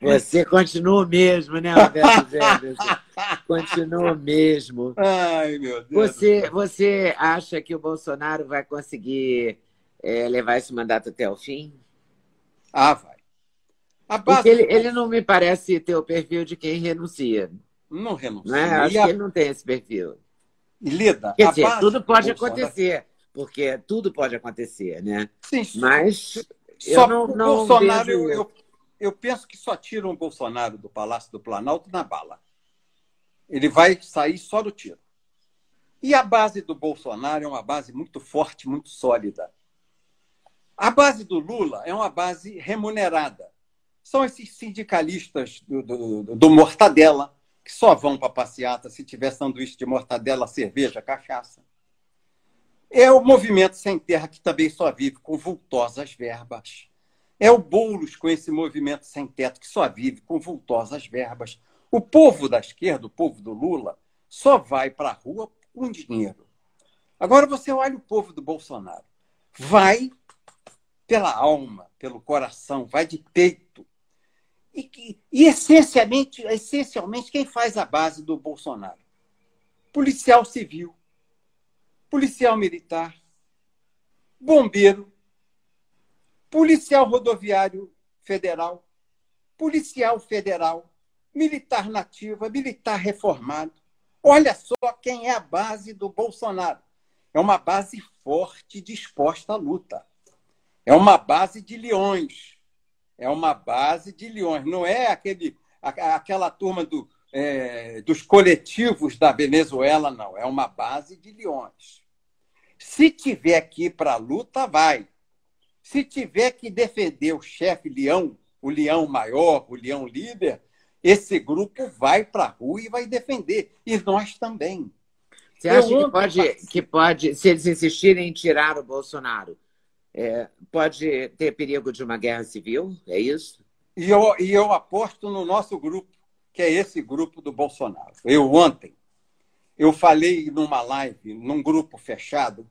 Você continua mesmo, né, Alberto Jefferson? continua mesmo. Ai, meu Deus. Você, você acha que o Bolsonaro vai conseguir é, levar esse mandato até o fim? Ah, vai. Porque ele, ele não me parece ter o perfil de quem renuncia. Não renuncia. Né? Acho a... que ele não tem esse perfil. Lida, Quer dizer, tudo pode acontecer, porque tudo pode acontecer, né? Sim, Mas só eu não, não Bolsonaro, vejo... eu, eu penso que só tiram o Bolsonaro do Palácio do Planalto na bala. Ele vai sair só do tiro. E a base do Bolsonaro é uma base muito forte, muito sólida. A base do Lula é uma base remunerada. São esses sindicalistas do, do, do Mortadela, que só vão para passeata se tiver sanduíche de mortadela, cerveja, cachaça. É o movimento sem terra que também só vive com vultosas verbas. É o Boulos com esse movimento sem teto que só vive com vultosas verbas. O povo da esquerda, o povo do Lula, só vai para a rua com dinheiro. Agora você olha o povo do Bolsonaro. Vai pela alma, pelo coração, vai de peito. E, e essencialmente, essencialmente, quem faz a base do Bolsonaro? Policial civil, policial militar, bombeiro, policial rodoviário federal, policial federal, militar nativa, militar reformado. Olha só quem é a base do Bolsonaro. É uma base forte, disposta à luta. É uma base de leões. É uma base de leões. Não é aquele, aquela turma do, é, dos coletivos da Venezuela, não. É uma base de leões. Se tiver que ir para a luta, vai. Se tiver que defender o chefe leão, o leão maior, o leão líder, esse grupo vai para a rua e vai defender. E nós também. Você acha que pode, que pode, se eles insistirem em tirar o Bolsonaro, é, pode ter perigo de uma guerra civil? É isso? E eu, e eu aposto no nosso grupo, que é esse grupo do Bolsonaro. Eu ontem, eu falei numa live, num grupo fechado,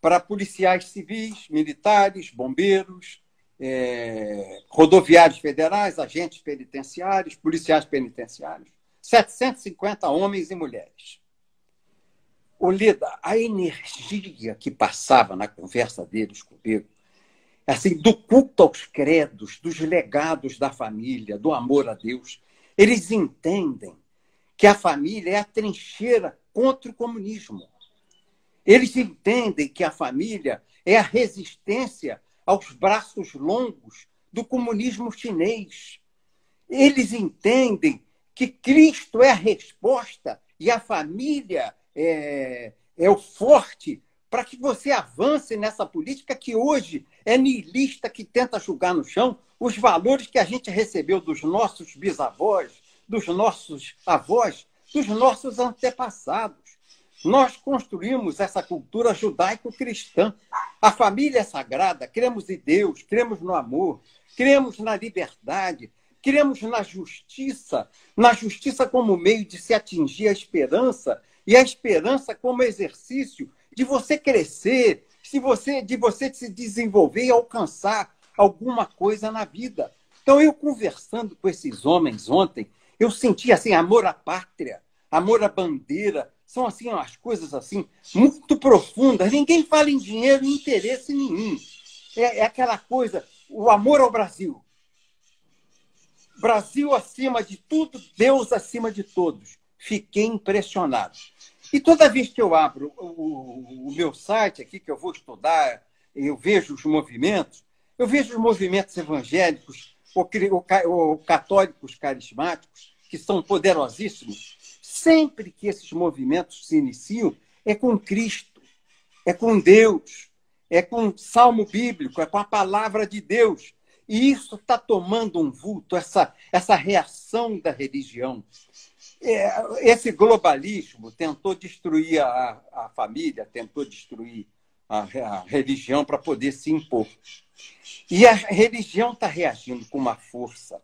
para policiais civis, militares, bombeiros, é, rodoviários federais, agentes penitenciários, policiais penitenciários, 750 homens e mulheres. Olida, a energia que passava na conversa deles comigo, assim, do culto aos credos, dos legados da família, do amor a Deus, eles entendem que a família é a trincheira contra o comunismo. Eles entendem que a família é a resistência aos braços longos do comunismo chinês. Eles entendem que Cristo é a resposta e a família é, é o forte para que você avance nessa política que hoje é niilista, que tenta julgar no chão os valores que a gente recebeu dos nossos bisavós, dos nossos avós, dos nossos antepassados. Nós construímos essa cultura judaico-cristã. A família é sagrada, cremos em Deus, cremos no amor, cremos na liberdade, cremos na justiça, na justiça como meio de se atingir a esperança e a esperança como exercício de você crescer, se você, de você se desenvolver e alcançar alguma coisa na vida. Então, eu conversando com esses homens ontem, eu senti assim amor à pátria, amor à bandeira, são assim umas coisas assim muito profundas. Ninguém fala em dinheiro e interesse nenhum. É, é aquela coisa, o amor ao Brasil. Brasil acima de tudo, Deus acima de todos. Fiquei impressionado. E toda vez que eu abro o, o, meu site aqui, que eu vou estudar, eu vejo os movimentos, eu vejo os movimentos evangélicos ou, ou católicos carismáticos, que são poderosíssimos. Sempre que esses movimentos se iniciam, é com Cristo, é com Deus, é com salmo bíblico, é com a palavra de Deus. E isso está tomando um vulto, essa, essa reação da religião. É, esse globalismo tentou destruir a, a família, tentou destruir a, a religião para poder se impor. E a religião está reagindo com uma força.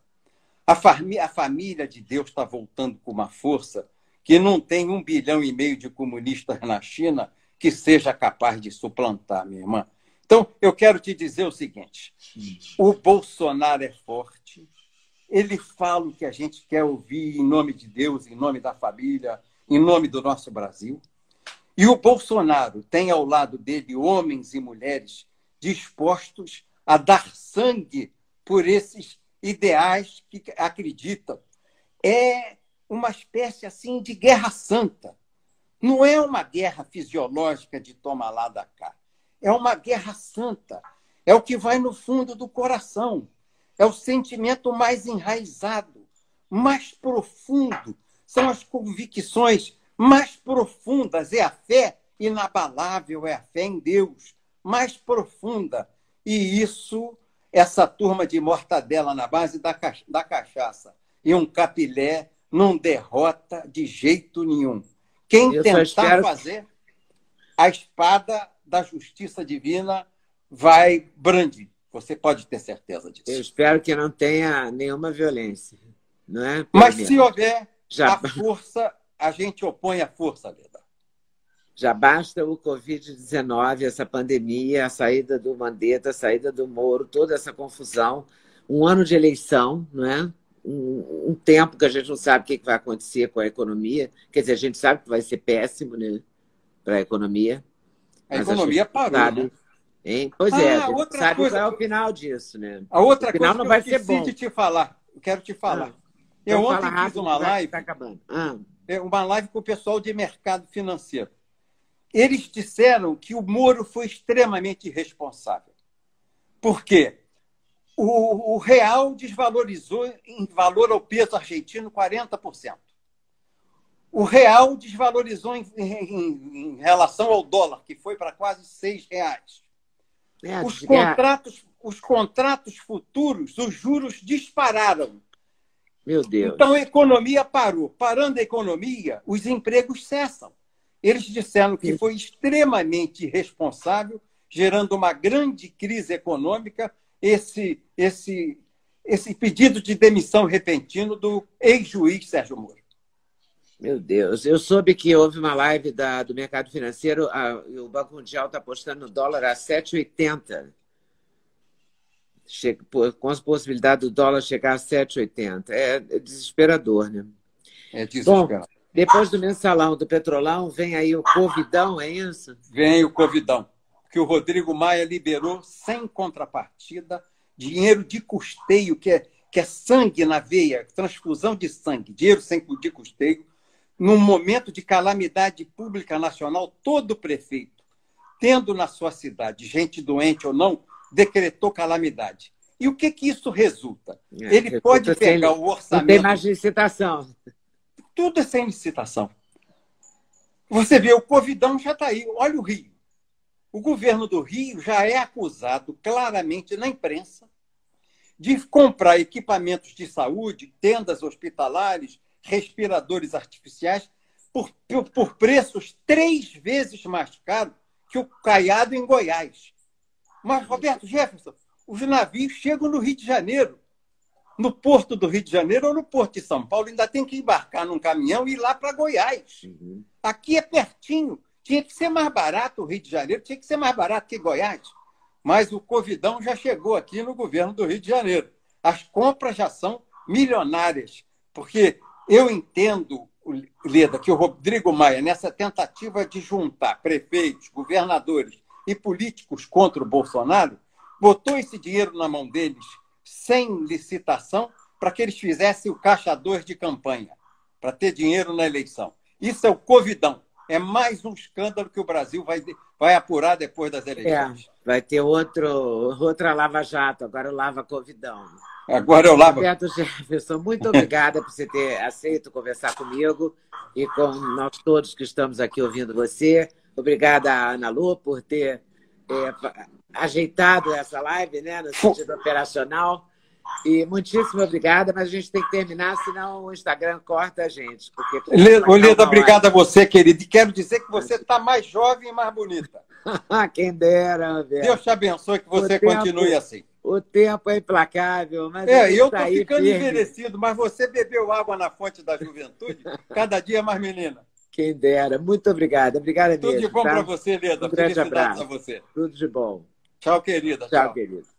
A, famí a família de Deus está voltando com uma força que não tem um bilhão e meio de comunistas na China que seja capaz de suplantar, minha irmã. Então, eu quero te dizer o seguinte: o Bolsonaro é forte, ele fala o que a gente quer ouvir em nome de Deus, em nome da família, em nome do nosso Brasil. E o Bolsonaro tem ao lado dele homens e mulheres dispostos a dar sangue por esses ideais que acreditam. É uma espécie assim de guerra santa. Não é uma guerra fisiológica de toma lá da cá. É uma guerra santa. É o que vai no fundo do coração é o sentimento mais enraizado, mais profundo, são as convicções mais profundas, é a fé inabalável, é a fé em Deus, mais profunda. E isso, essa turma de mortadela na base da, da cachaça e um capilé não derrota de jeito nenhum. Quem Eu tentar espero... fazer, a espada da justiça divina vai brandir. Você pode ter certeza disso. Eu espero que não tenha nenhuma violência. Não é? Mas se houver Já... a força, a gente opõe a força, Leda. Já basta o Covid-19, essa pandemia, a saída do Mandetta, a saída do Moro, toda essa confusão. Um ano de eleição, não é? Um, um tempo que a gente não sabe o que vai acontecer com a economia. Quer dizer, a gente sabe que vai ser péssimo né, para a economia. A economia parou. Sabe, né? Hein? Pois ah, é, outra sabe coisa, qual é o final disso, né? A outra o final coisa não vai ser bom. de te falar, eu quero te falar. Ah, eu então ontem fiz uma live, tá acabando. Ah. É, uma live com o pessoal de mercado financeiro. Eles disseram que o Moro foi extremamente irresponsável. Por quê? O, o real desvalorizou em valor ao peso argentino 40%. O real desvalorizou em, em, em relação ao dólar, que foi para quase seis reais. É, os, contratos, os contratos futuros, os juros dispararam. Meu Deus. Então a economia parou. Parando a economia, os empregos cessam. Eles disseram que foi extremamente irresponsável, gerando uma grande crise econômica, esse, esse, esse pedido de demissão repentino do ex-juiz Sérgio Moro. Meu Deus, eu soube que houve uma live da, do mercado financeiro, a, o Banco Mundial está apostando no dólar a 7,80. Com as possibilidades do dólar chegar a 7,80. É, é desesperador, né? É desesperador. Bom, depois do mensalão do Petrolão, vem aí o Covidão, é isso? Vem o Covidão, que o Rodrigo Maia liberou sem contrapartida, dinheiro de custeio, que é, que é sangue na veia, transfusão de sangue, dinheiro sem de custeio, num momento de calamidade pública nacional, todo prefeito, tendo na sua cidade gente doente ou não, decretou calamidade. E o que, que isso resulta? É, Ele pode pegar sem, o orçamento. Não tem mais licitação. Tudo é sem licitação. Você vê, o Covidão já está aí. Olha o Rio. O governo do Rio já é acusado claramente na imprensa de comprar equipamentos de saúde, tendas hospitalares, respiradores artificiais por, por, preços três vezes mais caros que o caiado em Goiás. Mas, Roberto Jefferson, os navios chegam no Rio de Janeiro. no porto do Rio de Janeiro ou no porto de São Paulo, ainda tem que embarcar num caminhão e ir lá para Goiás. Uhum. Aqui é pertinho. Tinha que ser mais barato o Rio de Janeiro, tinha que ser mais barato que Goiás. Mas o Covidão já chegou aqui no governo do Rio de Janeiro. As compras já são milionárias, porque eu entendo, Leda, que o Rodrigo Maia, nessa tentativa de juntar prefeitos, governadores e políticos contra o Bolsonaro, botou esse dinheiro na mão deles sem licitação para que eles fizessem o caixa 2 de campanha, para ter dinheiro na eleição. Isso é o Covidão. É mais um escândalo que o Brasil vai, vai apurar depois das eleições. É, vai ter outro, outra Lava Jato, agora o Lava Covidão. Agora eu lavo. Roberto Jefferson, muito obrigada por você ter aceito conversar comigo e com nós todos que estamos aqui ouvindo você. Obrigada, Ana Lu, por ter é, ajeitado essa live, né, no sentido operacional. E muitíssimo obrigada, mas a gente tem que terminar, senão o Instagram corta a gente. Porque Leda, obrigada a você, querido. E quero dizer que você está mais jovem e mais bonita. Quem dera, velho. Deus te abençoe que você continue assim. O tempo é implacável. Mas é, eu estou ficando firme. envelhecido, mas você bebeu água na fonte da juventude, cada dia mais menina. Quem dera. Muito obrigada. Obrigada Tudo mesmo. de bom tá? para você, Leda. Um grande abraço. Você. Tudo de bom. Tchau, querida. Tchau, tchau. querida.